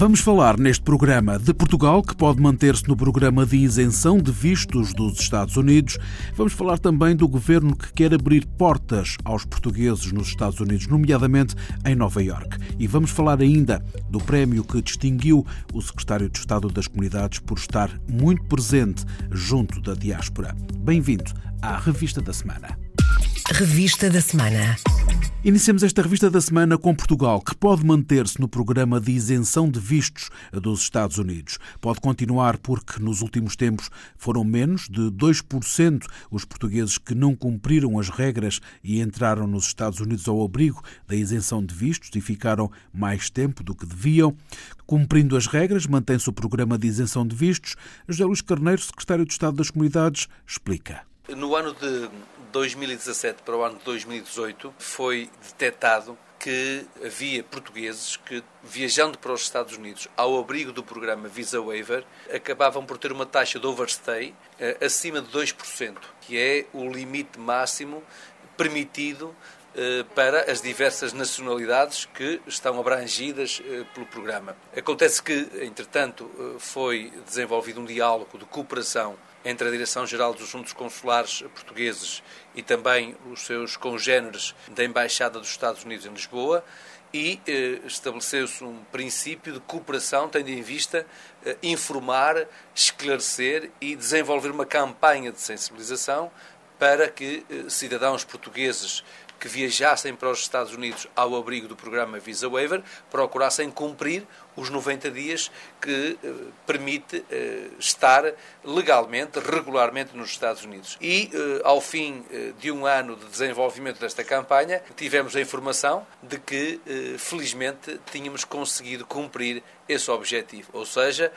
Vamos falar neste programa de Portugal, que pode manter-se no programa de isenção de vistos dos Estados Unidos. Vamos falar também do governo que quer abrir portas aos portugueses nos Estados Unidos, nomeadamente em Nova Iorque. E vamos falar ainda do prémio que distinguiu o secretário de Estado das Comunidades por estar muito presente junto da diáspora. Bem-vindo à Revista da Semana. Revista da Semana. Iniciamos esta revista da semana com Portugal, que pode manter-se no programa de isenção de vistos dos Estados Unidos. Pode continuar porque nos últimos tempos foram menos de 2% os portugueses que não cumpriram as regras e entraram nos Estados Unidos ao abrigo da isenção de vistos e ficaram mais tempo do que deviam. Cumprindo as regras, mantém-se o programa de isenção de vistos. José Luís Carneiro, secretário de Estado das Comunidades, explica. No ano de 2017 para o ano de 2018 foi detectado que havia portugueses que, viajando para os Estados Unidos ao abrigo do programa Visa Waiver, acabavam por ter uma taxa de overstay eh, acima de 2%, que é o limite máximo permitido eh, para as diversas nacionalidades que estão abrangidas eh, pelo programa. Acontece que, entretanto, foi desenvolvido um diálogo de cooperação entre a Direção-Geral dos Assuntos Consulares Portugueses e também os seus congêneres da Embaixada dos Estados Unidos em Lisboa e eh, estabeleceu-se um princípio de cooperação tendo em vista eh, informar, esclarecer e desenvolver uma campanha de sensibilização para que eh, cidadãos portugueses que viajassem para os Estados Unidos ao abrigo do programa Visa Waiver procurassem cumprir os 90 dias que eh, permite eh, estar legalmente, regularmente nos Estados Unidos. E, eh, ao fim de um ano de desenvolvimento desta campanha, tivemos a informação de que, felizmente, tínhamos conseguido cumprir esse objetivo. Ou seja,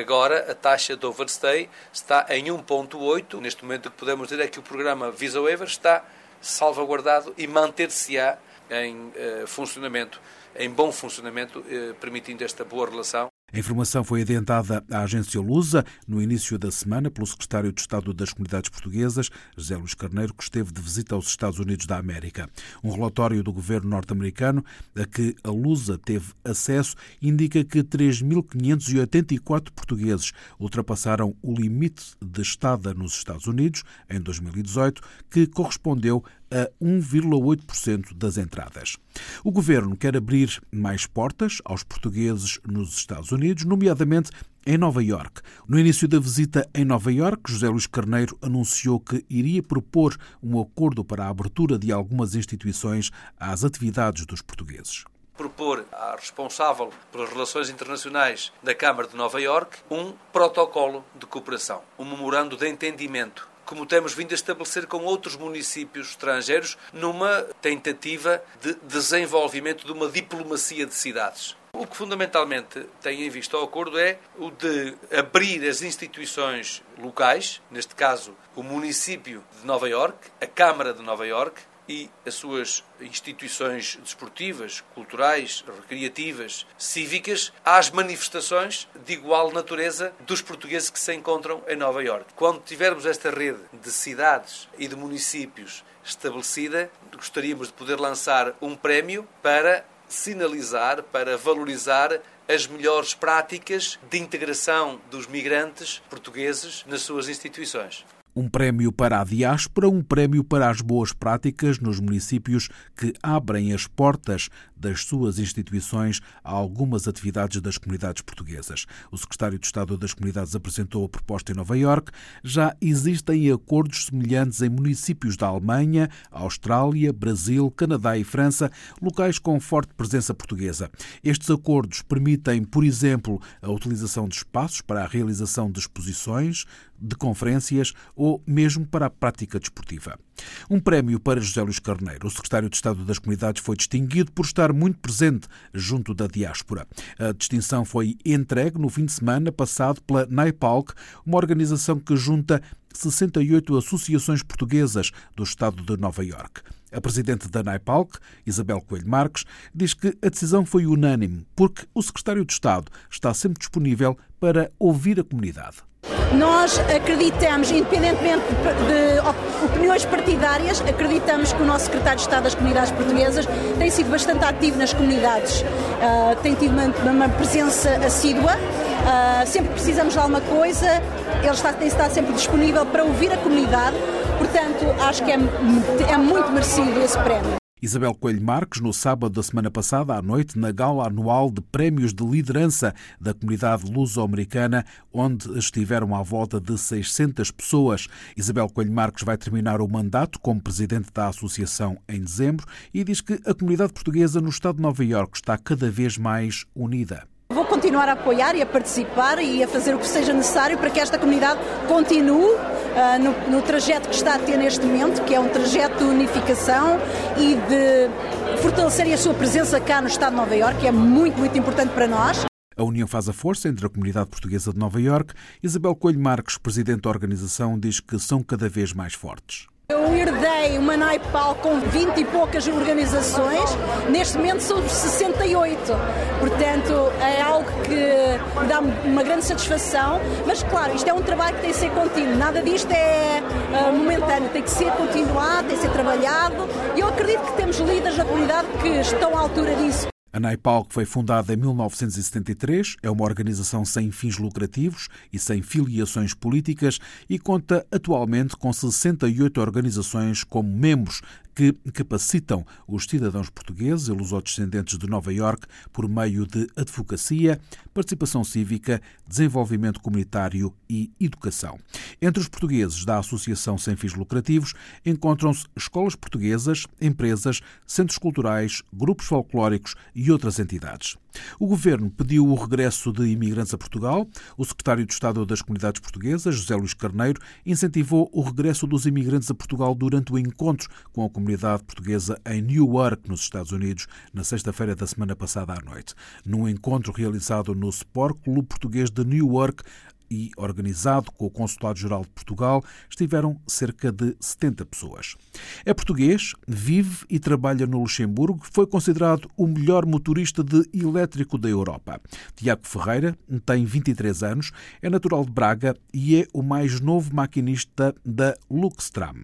agora a taxa de overstay está em 1,8. Neste momento, o que podemos dizer é que o programa Visa Waiver está salvaguardado e manter-se-á em eh, funcionamento, em bom funcionamento, eh, permitindo esta boa relação a informação foi adiantada à agência Lusa no início da semana pelo secretário de Estado das Comunidades Portuguesas, José Luís Carneiro, que esteve de visita aos Estados Unidos da América. Um relatório do governo norte-americano a que a Lusa teve acesso indica que 3.584 portugueses ultrapassaram o limite de estada nos Estados Unidos em 2018, que correspondeu a 1,8% das entradas. O governo quer abrir mais portas aos portugueses nos Estados Unidos, nomeadamente em Nova Iorque. No início da visita em Nova Iorque, José Luís Carneiro anunciou que iria propor um acordo para a abertura de algumas instituições às atividades dos portugueses propor à responsável pelas relações internacionais da Câmara de Nova Iorque um protocolo de cooperação, um memorando de entendimento como temos vindo a estabelecer com outros municípios estrangeiros, numa tentativa de desenvolvimento de uma diplomacia de cidades. O que fundamentalmente tem em vista o acordo é o de abrir as instituições locais, neste caso o município de Nova York, a Câmara de Nova York, e as suas instituições desportivas, culturais, recreativas, cívicas, às manifestações de igual natureza dos portugueses que se encontram em Nova Iorque. Quando tivermos esta rede de cidades e de municípios estabelecida, gostaríamos de poder lançar um prémio para sinalizar, para valorizar as melhores práticas de integração dos migrantes portugueses nas suas instituições. Um prémio para a diáspora, um prémio para as boas práticas nos municípios que abrem as portas das suas instituições a algumas atividades das comunidades portuguesas. O secretário de Estado das Comunidades apresentou a proposta em Nova Iorque. Já existem acordos semelhantes em municípios da Alemanha, Austrália, Brasil, Canadá e França, locais com forte presença portuguesa. Estes acordos permitem, por exemplo, a utilização de espaços para a realização de exposições, de conferências ou mesmo para a prática desportiva. Um prémio para José Luís Carneiro. O secretário de Estado das Comunidades foi distinguido por estar muito presente junto da diáspora. A distinção foi entregue no fim de semana passado pela NAIPALC, uma organização que junta 68 associações portuguesas do estado de Nova Iorque. A presidente da NAIPALC, Isabel Coelho Marques, diz que a decisão foi unânime, porque o secretário de Estado está sempre disponível para ouvir a comunidade. Nós acreditamos, independentemente de opiniões partidárias, acreditamos que o nosso secretário de Estado das Comunidades Portuguesas tem sido bastante ativo nas comunidades, uh, tem tido uma, uma presença assídua. Uh, sempre precisamos de alguma coisa, ele está, tem estado sempre disponível para ouvir a comunidade. Portanto, acho que é, é muito merecido esse prémio. Isabel Coelho Marques, no sábado da semana passada à noite, na gala anual de prémios de liderança da comunidade luso-americana, onde estiveram à volta de 600 pessoas. Isabel Coelho Marques vai terminar o mandato como presidente da associação em dezembro e diz que a comunidade portuguesa no estado de Nova Iorque está cada vez mais unida. Vou continuar a apoiar e a participar e a fazer o que seja necessário para que esta comunidade continue uh, no, no, trajeto que está a ter neste momento, que é um trajeto de unificação e de fortalecer a sua presença cá no Estado de Nova Iorque, que é muito, muito importante para nós. A união faz a força entre a comunidade portuguesa de Nova Iorque. Isabel Coelho Marques, presidente da organização, diz que são cada vez mais fortes. Eu herdei uma NAIPAL com 20 e poucas organizações, neste momento são 68. Portanto, é algo que dá uma grande satisfação, mas claro, isto é um trabalho que tem que ser contínuo, nada disto é uh, momentâneo, tem que ser continuado, tem que ser trabalhado. E eu acredito que temos líderes na comunidade que estão à altura disso. A NAIPAL, que foi fundada em 1973, é uma organização sem fins lucrativos e sem filiações políticas e conta atualmente com 68 organizações como membros que capacitam os cidadãos portugueses e lusodescendentes de Nova Iorque por meio de advocacia, participação cívica, desenvolvimento comunitário e educação. Entre os portugueses da Associação Sem Fins Lucrativos encontram-se escolas portuguesas, empresas, centros culturais, grupos folclóricos e outras entidades. O governo pediu o regresso de imigrantes a Portugal. O secretário de Estado das Comunidades Portuguesas, José Luís Carneiro, incentivou o regresso dos imigrantes a Portugal durante o encontro com a comunidade portuguesa em Newark, nos Estados Unidos, na sexta-feira da semana passada à noite. Num encontro realizado no Sport Clube Português de Newark, e organizado com o Consulado-Geral de Portugal, estiveram cerca de 70 pessoas. É português, vive e trabalha no Luxemburgo, foi considerado o melhor motorista de elétrico da Europa. Tiago Ferreira tem 23 anos, é natural de Braga e é o mais novo maquinista da Luxtram.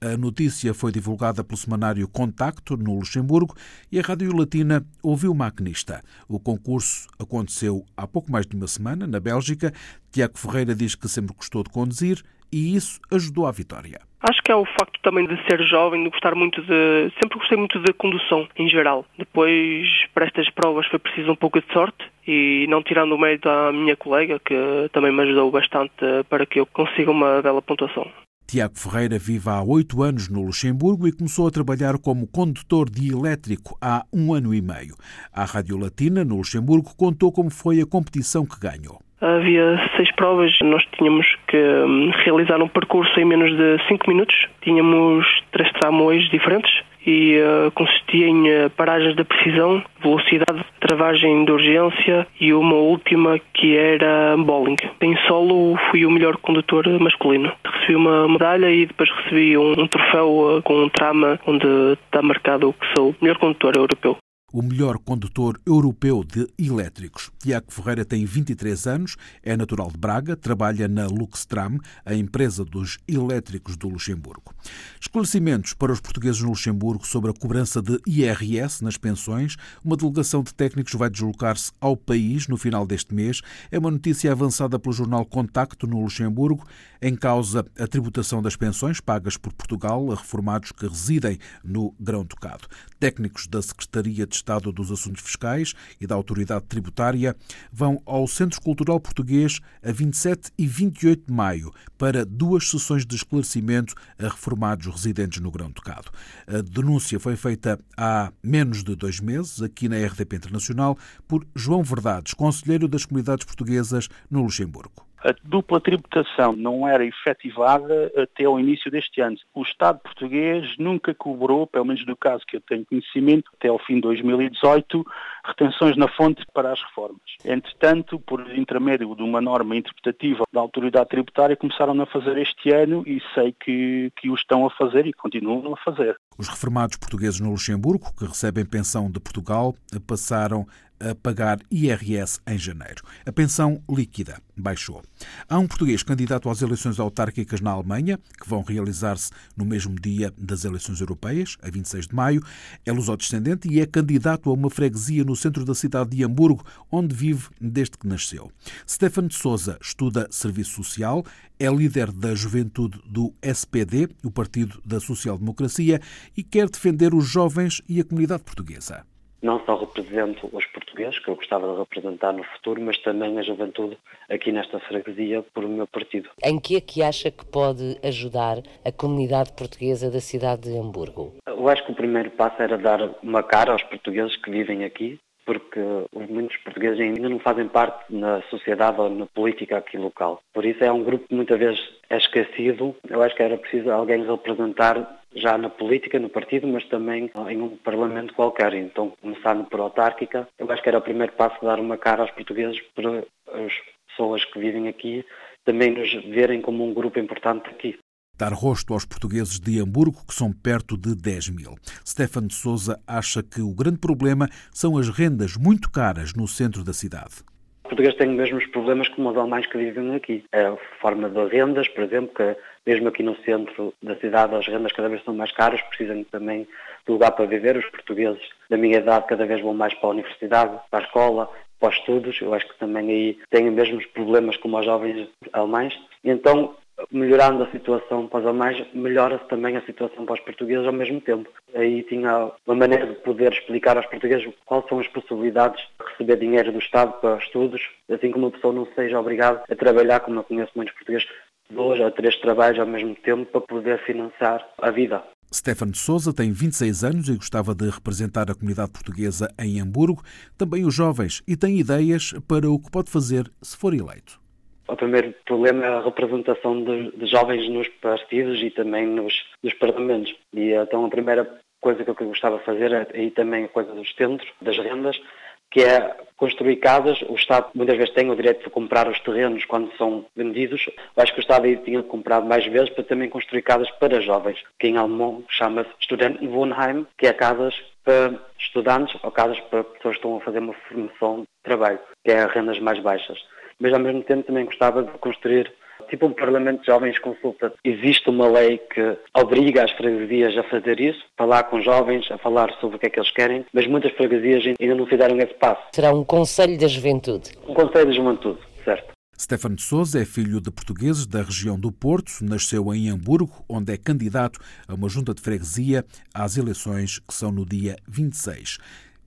A notícia foi divulgada pelo semanário Contacto, no Luxemburgo, e a Rádio Latina ouviu o maquinista. O concurso aconteceu há pouco mais de uma semana, na Bélgica. Tiago Ferreira diz que sempre gostou de conduzir e isso ajudou à vitória. Acho que é o facto também de ser jovem, de gostar muito de. Sempre gostei muito de condução em geral. Depois, para estas provas, foi preciso um pouco de sorte e não tirando o mérito à minha colega, que também me ajudou bastante para que eu consiga uma bela pontuação. Tiago Ferreira vive há oito anos no Luxemburgo e começou a trabalhar como condutor de elétrico há um ano e meio. A Rádio Latina, no Luxemburgo, contou como foi a competição que ganhou. Havia seis provas, nós tínhamos que hum, realizar um percurso em menos de cinco minutos. Tínhamos três tramões diferentes e uh, consistia em uh, paragens de precisão, velocidade, travagem de urgência e uma última que era bowling. Em solo fui o melhor condutor masculino. Recebi uma medalha e depois recebi um, um troféu uh, com um trama onde está marcado que sou o melhor condutor europeu o melhor condutor europeu de elétricos. Tiago Ferreira tem 23 anos, é natural de Braga, trabalha na Luxtram, a empresa dos elétricos do Luxemburgo. Esclarecimentos para os portugueses no Luxemburgo sobre a cobrança de IRS nas pensões. Uma delegação de técnicos vai deslocar-se ao país no final deste mês. É uma notícia avançada pelo jornal Contacto no Luxemburgo. Em causa a tributação das pensões pagas por Portugal a reformados que residem no Grão-Ducado. Técnicos da Secretaria de Estado dos Assuntos Fiscais e da Autoridade Tributária vão ao Centro Cultural Português a 27 e 28 de maio para duas sessões de esclarecimento a reformados residentes no Grão-Ducado. A denúncia foi feita há menos de dois meses, aqui na RDP Internacional, por João Verdades, conselheiro das comunidades portuguesas no Luxemburgo. A dupla tributação não era efetivada até ao início deste ano. O Estado português nunca cobrou, pelo menos no caso que eu tenho conhecimento, até ao fim de 2018, retenções na fonte para as reformas. Entretanto, por intermédio de uma norma interpretativa da autoridade tributária, começaram a fazer este ano e sei que, que o estão a fazer e continuam a fazer. Os reformados portugueses no Luxemburgo, que recebem pensão de Portugal, passaram a pagar IRS em janeiro. A pensão líquida baixou. Há um português candidato às eleições autárquicas na Alemanha, que vão realizar-se no mesmo dia das eleições europeias, a 26 de maio. É lusodescendente e é candidato a uma freguesia no centro da cidade de Hamburgo, onde vive desde que nasceu. Stefan de Souza estuda Serviço Social, é líder da juventude do SPD, o Partido da Social Democracia, e quer defender os jovens e a comunidade portuguesa não só represento os portugueses, que eu gostava de representar no futuro, mas também a juventude aqui nesta freguesia por o meu partido. Em que é que acha que pode ajudar a comunidade portuguesa da cidade de Hamburgo? Eu acho que o primeiro passo era dar uma cara aos portugueses que vivem aqui, porque muitos portugueses ainda não fazem parte na sociedade ou na política aqui local. Por isso é um grupo que muitas vezes é esquecido. Eu acho que era preciso alguém representar já na política, no partido, mas também em um parlamento qualquer. Então, começando por autárquica, eu acho que era o primeiro passo dar uma cara aos portugueses para as pessoas que vivem aqui também nos verem como um grupo importante aqui dar rosto aos portugueses de Hamburgo, que são perto de 10 mil. Stefano de Souza acha que o grande problema são as rendas muito caras no centro da cidade. Portugueses têm os mesmos problemas como os alemães que vivem aqui. A forma de rendas, por exemplo, que mesmo aqui no centro da cidade as rendas cada vez são mais caras, precisam também de lugar para viver. Os portugueses da minha idade cada vez vão mais para a universidade, para a escola, para os estudos. Eu acho que também aí têm os mesmos problemas como os jovens alemães. Então, melhorando a situação para os alemães, melhora-se também a situação para os portugueses ao mesmo tempo. Aí tinha uma maneira de poder explicar aos portugueses quais são as possibilidades de receber dinheiro do Estado para estudos, assim como a pessoa não seja obrigada a trabalhar, como eu conheço muitos portugueses, dois ou três trabalhos ao mesmo tempo para poder financiar a vida. Stefano Souza tem 26 anos e gostava de representar a comunidade portuguesa em Hamburgo, também os jovens, e tem ideias para o que pode fazer se for eleito. O primeiro problema é a representação de, de jovens nos partidos e também nos, nos parlamentos. E então a primeira coisa que eu gostava de fazer é aí também a coisa dos centros, das rendas, que é construir casas. O Estado muitas vezes tem o direito de comprar os terrenos quando são vendidos. Eu acho que o Estado aí tinha comprado mais vezes para também construir casas para jovens, que em alemão chama-se Studentenwohnheim, que é casas para estudantes ou casas para pessoas que estão a fazer uma formação de trabalho, que é rendas mais baixas mas ao mesmo tempo também gostava de construir tipo um Parlamento de Jovens Consulta. Existe uma lei que obriga as freguesias a fazer isso, falar com jovens, a falar sobre o que é que eles querem, mas muitas freguesias ainda não fizeram esse passo. Será um Conselho da Juventude? Um Conselho da Juventude, certo. Stefano de Souza é filho de portugueses da região do Porto, nasceu em Hamburgo, onde é candidato a uma junta de freguesia às eleições que são no dia 26.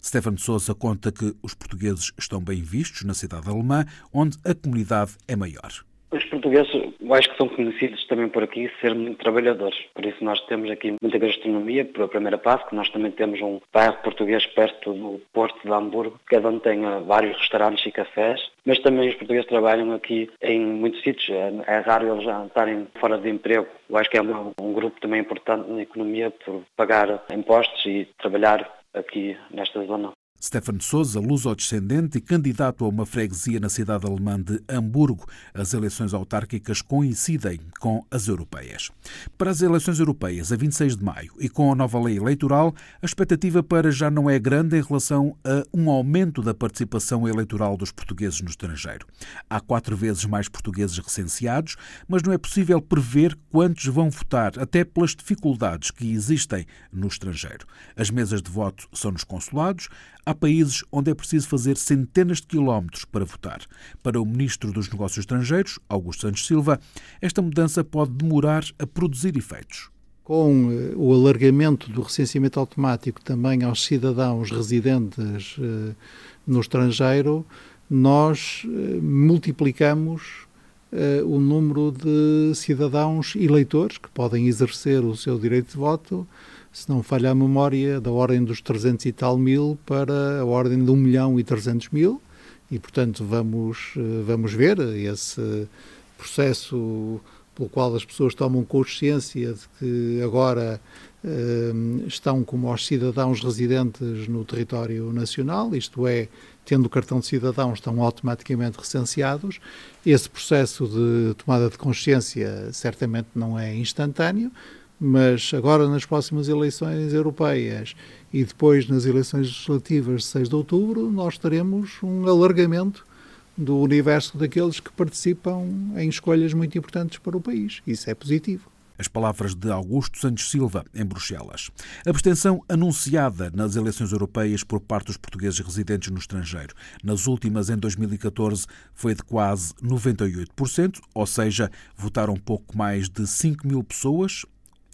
Stefano Sousa conta que os portugueses estão bem vistos na cidade alemã, onde a comunidade é maior. Os portugueses, eu acho que são conhecidos também por aqui ser muito trabalhadores. Por isso nós temos aqui muita gastronomia, por a primeira passo, que nós também temos um bairro português perto do Porto de Hamburgo, cada um tem eh, vários restaurantes e cafés, mas também os portugueses trabalham aqui em muitos sítios. É, é raro eles estarem fora de emprego. Eu acho que é um, um grupo também importante na economia por pagar impostos e trabalhar aqui nesta zona. Stefano Souza, luso-descendente e candidato a uma freguesia na cidade alemã de Hamburgo. As eleições autárquicas coincidem com as europeias. Para as eleições europeias, a 26 de maio, e com a nova lei eleitoral, a expectativa para já não é grande em relação a um aumento da participação eleitoral dos portugueses no estrangeiro. Há quatro vezes mais portugueses recenseados, mas não é possível prever quantos vão votar, até pelas dificuldades que existem no estrangeiro. As mesas de voto são nos consulados, Há países onde é preciso fazer centenas de quilómetros para votar. Para o Ministro dos Negócios Estrangeiros, Augusto Santos Silva, esta mudança pode demorar a produzir efeitos. Com eh, o alargamento do recenseamento automático também aos cidadãos residentes eh, no estrangeiro, nós eh, multiplicamos o número de cidadãos eleitores que podem exercer o seu direito de voto se não falha a memória, da ordem dos 300 e tal mil para a ordem de 1 milhão e 300 mil, e portanto vamos, eh, vamos ver esse processo pelo qual as pessoas tomam consciência de que agora eh, estão como os cidadãos residentes no território nacional, isto é, tendo o cartão de cidadão, estão automaticamente recenseados. Esse processo de tomada de consciência certamente não é instantâneo, mas agora nas próximas eleições europeias e depois nas eleições legislativas de 6 de outubro, nós teremos um alargamento do universo daqueles que participam em escolhas muito importantes para o país. Isso é positivo. As palavras de Augusto Santos Silva, em Bruxelas. A abstenção anunciada nas eleições europeias por parte dos portugueses residentes no estrangeiro. Nas últimas, em 2014, foi de quase 98%, ou seja, votaram pouco mais de 5 mil pessoas,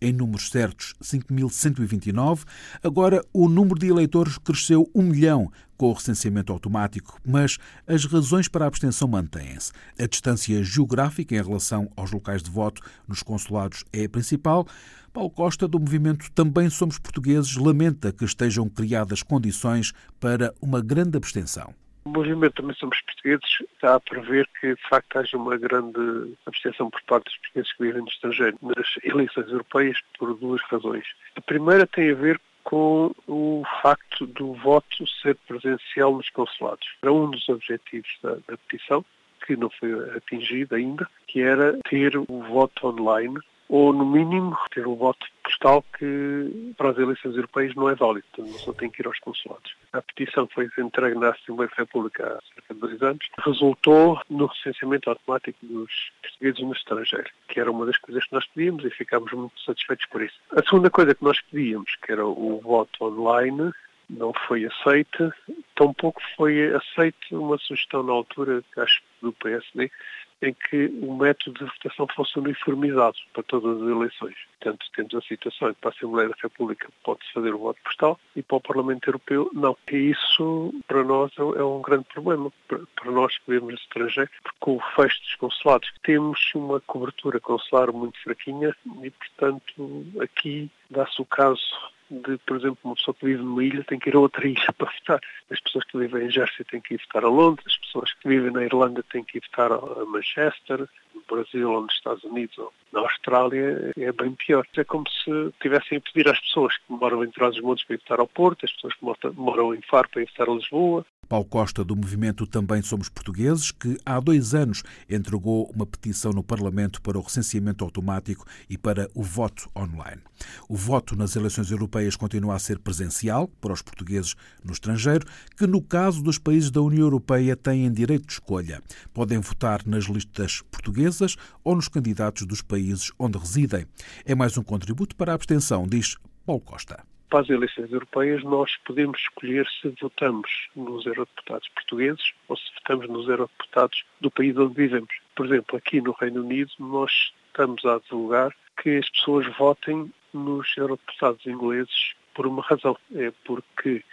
em números certos 5.129. Agora o número de eleitores cresceu um milhão com o recenseamento automático, mas as razões para a abstenção mantêm-se. A distância geográfica em relação aos locais de voto nos consulados é a principal. Paulo Costa, do movimento Também Somos Portugueses, lamenta que estejam criadas condições para uma grande abstenção. O movimento também somos portugueses está a prever que de facto haja uma grande abstenção por parte dos portugueses que vivem no estrangeiro nas eleições europeias por duas razões. A primeira tem a ver com o facto do voto ser presencial nos consulados. Era um dos objetivos da, da petição, que não foi atingido ainda, que era ter o voto online ou, no mínimo, ter o voto postal que para as eleições europeias não é válido, portanto, só tem que ir aos consulados. A petição foi entregue na Assembleia da República há cerca de dois anos, resultou no recenseamento automático dos portugueses no estrangeiro, que era uma das coisas que nós pedíamos e ficámos muito satisfeitos por isso. A segunda coisa que nós pedíamos, que era o voto online, não foi aceita, tampouco foi aceita uma sugestão na altura, acho, do PSD, em que o método de votação fosse uniformizado para todas as eleições. Portanto, temos a situação em que para a Assembleia da República pode-se fazer o voto postal e para o Parlamento Europeu não. E isso, para nós, é um é grande problema, para nós que vivemos no estrangeiro, porque com o fecho dos consulados temos uma cobertura consular muito fraquinha e, portanto, aqui dá-se o caso de, por exemplo, uma pessoa que vive numa ilha tem que ir a outra ilha para votar. As pessoas que vivem em Jersey têm que ir votar a Londres, as pessoas que vivem na Irlanda têm que ir votar a Manchester, no Brasil ou nos Estados Unidos ou na Austrália é bem pior. É como se tivessem a pedir às pessoas que moram em Trás-os-Montes para ir votar ao Porto, as pessoas que moram em Faro para ir votar a Lisboa, Paulo Costa, do movimento Também Somos Portugueses, que há dois anos entregou uma petição no Parlamento para o recenseamento automático e para o voto online. O voto nas eleições europeias continua a ser presencial para os portugueses no estrangeiro, que no caso dos países da União Europeia têm direito de escolha. Podem votar nas listas portuguesas ou nos candidatos dos países onde residem. É mais um contributo para a abstenção, diz Paulo Costa para as eleições europeias, nós podemos escolher se votamos nos eurodeputados portugueses ou se votamos nos eurodeputados do país onde vivemos. Por exemplo, aqui no Reino Unido, nós estamos a divulgar que as pessoas votem nos eurodeputados ingleses por uma razão. É porque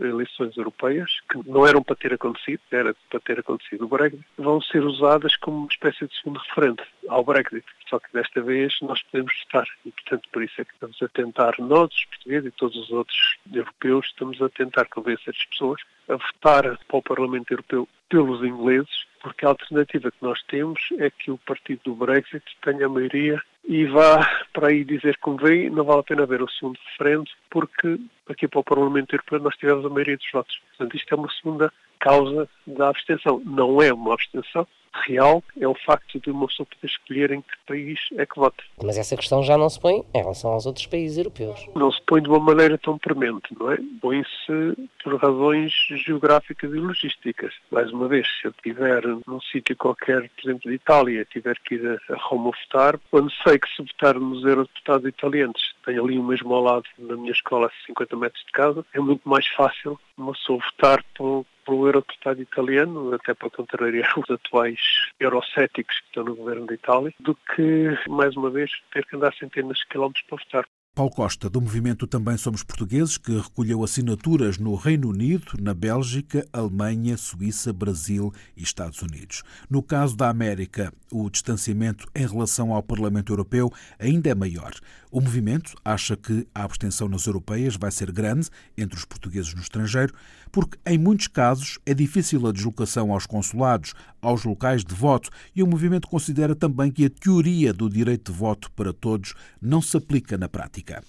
eleições europeias, que não eram para ter acontecido, era para ter acontecido o Brexit, vão ser usadas como uma espécie de segundo referente ao Brexit. Só que desta vez nós podemos votar e, portanto, por isso é que estamos a tentar, nós, os portugueses e todos os outros europeus, estamos a tentar convencer as pessoas a votar para o Parlamento Europeu pelos ingleses, porque a alternativa que nós temos é que o partido do Brexit tenha a maioria e vá para aí dizer como vem, não vale a pena ver o segundo referendo, porque aqui para o Parlamento Europeu nós tivemos a maioria dos votos. Portanto, isto é uma segunda causa da abstenção. Não é uma abstenção, real é o facto de uma pessoa poder escolher em que país é que vota. Mas essa questão já não se põe em relação aos outros países europeus. Não se põe de uma maneira tão premente, não é? Põe-se por razões geográficas e logísticas. Mais uma vez, se eu estiver num sítio qualquer, por exemplo, de Itália, tiver que ir a Roma votar, quando sei que se votar nos eurodeputados italianos, tenho ali o mesmo ao lado na minha escola a 50 metros de casa, é muito mais fácil uma pessoa votar por pelo eurodeputado italiano, até para contrariar os atuais eurocéticos que estão no governo da Itália, do que, mais uma vez, ter que andar centenas de quilómetros para votar. Paulo Costa, do movimento Também Somos Portugueses, que recolheu assinaturas no Reino Unido, na Bélgica, Alemanha, Suíça, Brasil e Estados Unidos. No caso da América, o distanciamento em relação ao Parlamento Europeu ainda é maior. O movimento acha que a abstenção nas europeias vai ser grande entre os portugueses no estrangeiro, porque em muitos casos é difícil a deslocação aos consulados, aos locais de voto, e o movimento considera também que a teoria do direito de voto para todos não se aplica na prática.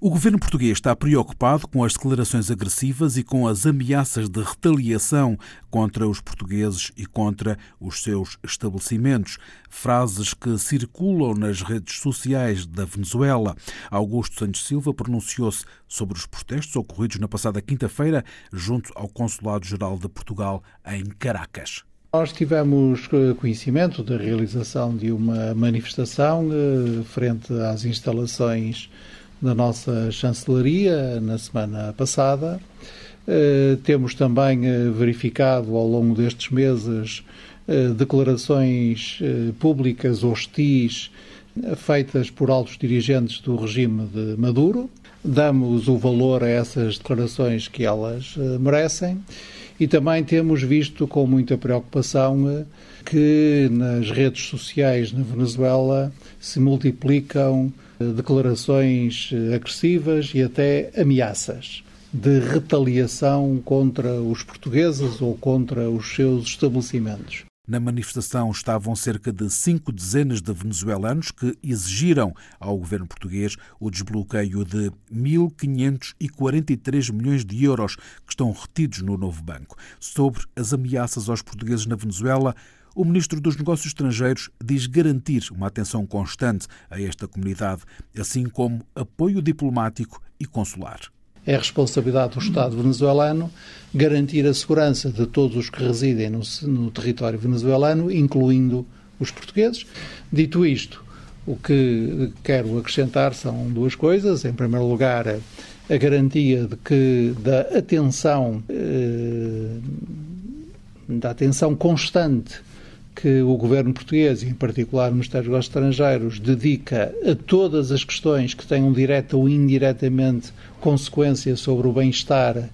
O governo português está preocupado com as declarações agressivas e com as ameaças de retaliação contra os portugueses e contra os seus estabelecimentos, frases que circulam nas redes sociais da Venezuela. Augusto Santos Silva pronunciou-se sobre os protestos ocorridos na passada quinta-feira junto ao Consulado-Geral de Portugal em Caracas. Nós tivemos eh, conhecimento da realização de uma manifestação eh, frente às instalações da nossa chancelaria na semana passada. Eh, temos também verificado ao longo destes meses declarações públicas hostis feitas por altos dirigentes do regime de Maduro. Damos o valor a essas declarações que elas merecem e também temos visto com muita preocupação eh, que nas redes sociais na Venezuela se multiplicam eh, declarações eh, agressivas e até ameaças de retaliação contra os portugueses ou contra os seus estabelecimentos. Na manifestação estavam cerca de cinco dezenas de venezuelanos que exigiram ao governo português o desbloqueio de 1.543 milhões de euros que estão retidos no novo banco. Sobre as ameaças aos portugueses na Venezuela, o ministro dos Negócios Estrangeiros diz garantir uma atenção constante a esta comunidade, assim como apoio diplomático e consular. É responsabilidade do Estado venezuelano garantir a segurança de todos os que residem no, no território venezuelano, incluindo os portugueses. Dito isto, o que quero acrescentar são duas coisas. Em primeiro lugar, a garantia de que da atenção, eh, da atenção constante que o governo português, e em particular o Ministério dos Estrangeiros, dedica a todas as questões que tenham direta ou indiretamente consequência sobre o bem-estar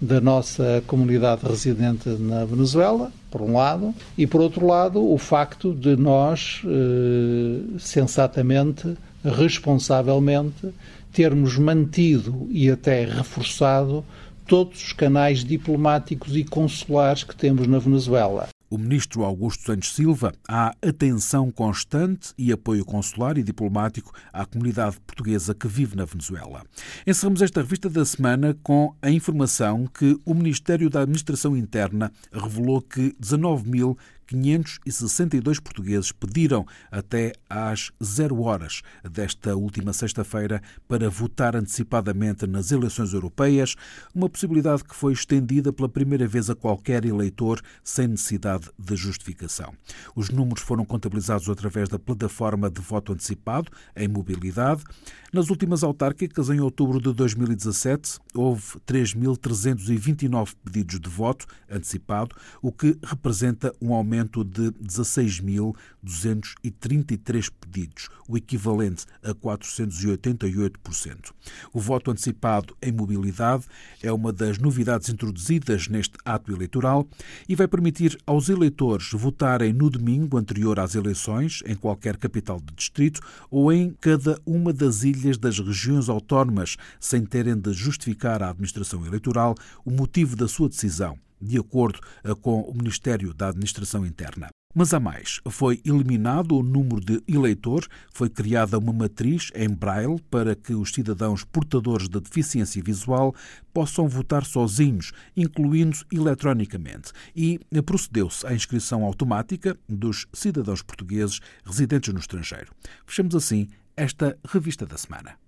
da nossa comunidade residente na Venezuela, por um lado, e por outro lado, o facto de nós, eh, sensatamente, responsavelmente, termos mantido e até reforçado todos os canais diplomáticos e consulares que temos na Venezuela o ministro Augusto Santos Silva, há atenção constante e apoio consular e diplomático à comunidade portuguesa que vive na Venezuela. Encerramos esta revista da semana com a informação que o Ministério da Administração Interna revelou que 19 mil 562 portugueses pediram até às zero horas desta última sexta-feira para votar antecipadamente nas eleições europeias, uma possibilidade que foi estendida pela primeira vez a qualquer eleitor sem necessidade de justificação. Os números foram contabilizados através da plataforma de voto antecipado em mobilidade. Nas últimas autárquicas, em outubro de 2017, houve 3.329 pedidos de voto antecipado, o que representa um aumento de 16.233 pedidos, o equivalente a 488%. O voto antecipado em mobilidade é uma das novidades introduzidas neste ato eleitoral e vai permitir aos eleitores votarem no domingo anterior às eleições, em qualquer capital de distrito ou em cada uma das ilhas das regiões autónomas, sem terem de justificar à administração eleitoral o motivo da sua decisão, de acordo eh, com o Ministério da Administração Interna. Mas há mais. Foi eliminado o número de eleitor, foi criada uma matriz em braille para que os cidadãos portadores de deficiência visual possam votar sozinhos, incluindo eletronicamente. E procedeu-se à inscrição automática dos cidadãos portugueses residentes no estrangeiro. Fechamos assim esta revista da semana.